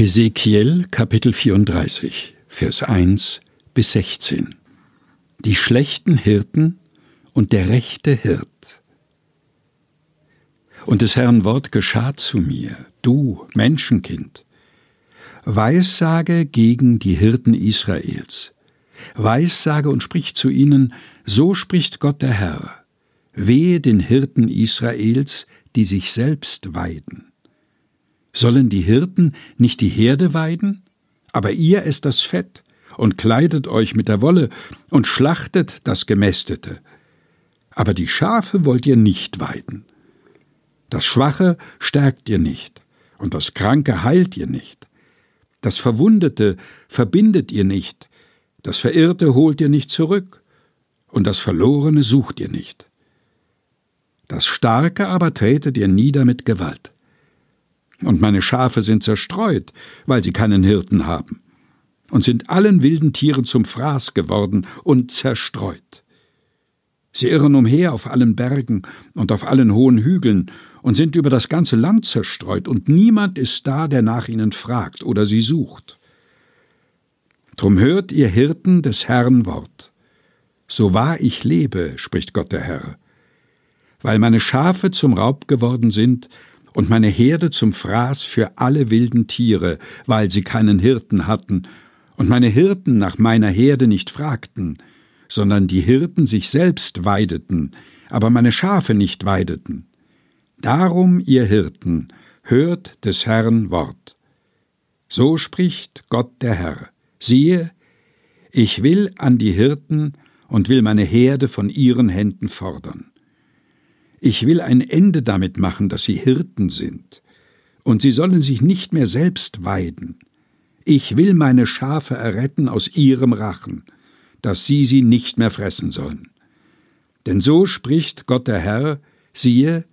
Hesekiel Kapitel 34, Vers 1 bis 16 Die schlechten Hirten und der rechte Hirt. Und des Herrn Wort geschah zu mir, du Menschenkind, Weissage gegen die Hirten Israels. Weissage und sprich zu ihnen, so spricht Gott der Herr. Wehe den Hirten Israels, die sich selbst weiden. Sollen die Hirten nicht die Herde weiden? Aber ihr esst das Fett und kleidet euch mit der Wolle und schlachtet das Gemästete. Aber die Schafe wollt ihr nicht weiden. Das Schwache stärkt ihr nicht, und das Kranke heilt ihr nicht. Das Verwundete verbindet ihr nicht, das Verirrte holt ihr nicht zurück, und das Verlorene sucht ihr nicht. Das Starke aber tretet ihr nieder mit Gewalt und meine Schafe sind zerstreut, weil sie keinen Hirten haben, und sind allen wilden Tieren zum Fraß geworden und zerstreut. Sie irren umher auf allen Bergen und auf allen hohen Hügeln und sind über das ganze Land zerstreut, und niemand ist da, der nach ihnen fragt oder sie sucht. Drum hört ihr Hirten des Herrn Wort. So wahr ich lebe, spricht Gott der Herr. Weil meine Schafe zum Raub geworden sind, und meine Herde zum Fraß für alle wilden Tiere, weil sie keinen Hirten hatten, und meine Hirten nach meiner Herde nicht fragten, sondern die Hirten sich selbst weideten, aber meine Schafe nicht weideten. Darum, ihr Hirten, hört des Herrn Wort. So spricht Gott der Herr. Siehe, ich will an die Hirten und will meine Herde von ihren Händen fordern. Ich will ein Ende damit machen, dass sie Hirten sind, und sie sollen sich nicht mehr selbst weiden. Ich will meine Schafe erretten aus ihrem Rachen, dass sie sie nicht mehr fressen sollen. Denn so spricht Gott der Herr, siehe,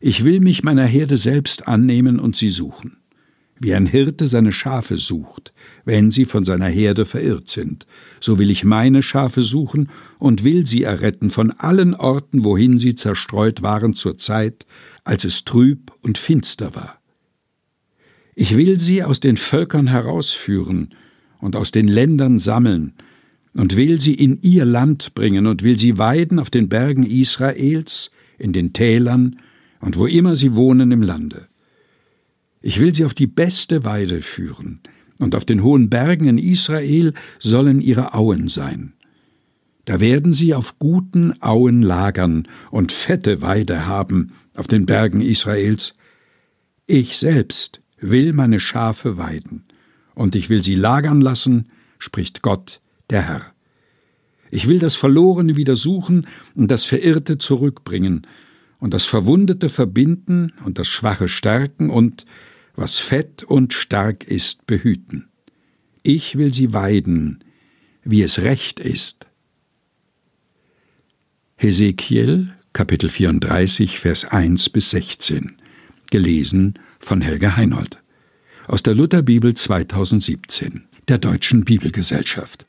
ich will mich meiner Herde selbst annehmen und sie suchen wie ein Hirte seine Schafe sucht, wenn sie von seiner Herde verirrt sind, so will ich meine Schafe suchen und will sie erretten von allen Orten, wohin sie zerstreut waren zur Zeit, als es trüb und finster war. Ich will sie aus den Völkern herausführen und aus den Ländern sammeln, und will sie in ihr Land bringen und will sie weiden auf den Bergen Israels, in den Tälern und wo immer sie wohnen im Lande. Ich will sie auf die beste Weide führen, und auf den hohen Bergen in Israel sollen ihre Auen sein. Da werden sie auf guten Auen lagern und fette Weide haben auf den Bergen Israels. Ich selbst will meine Schafe weiden, und ich will sie lagern lassen, spricht Gott, der Herr. Ich will das Verlorene wieder suchen und das Verirrte zurückbringen, und das Verwundete verbinden und das Schwache stärken und was fett und stark ist, behüten. Ich will sie weiden, wie es recht ist. Hesekiel, Kapitel 34, Vers 1 bis 16. Gelesen von Helga Heinold. Aus der Lutherbibel 2017, der Deutschen Bibelgesellschaft.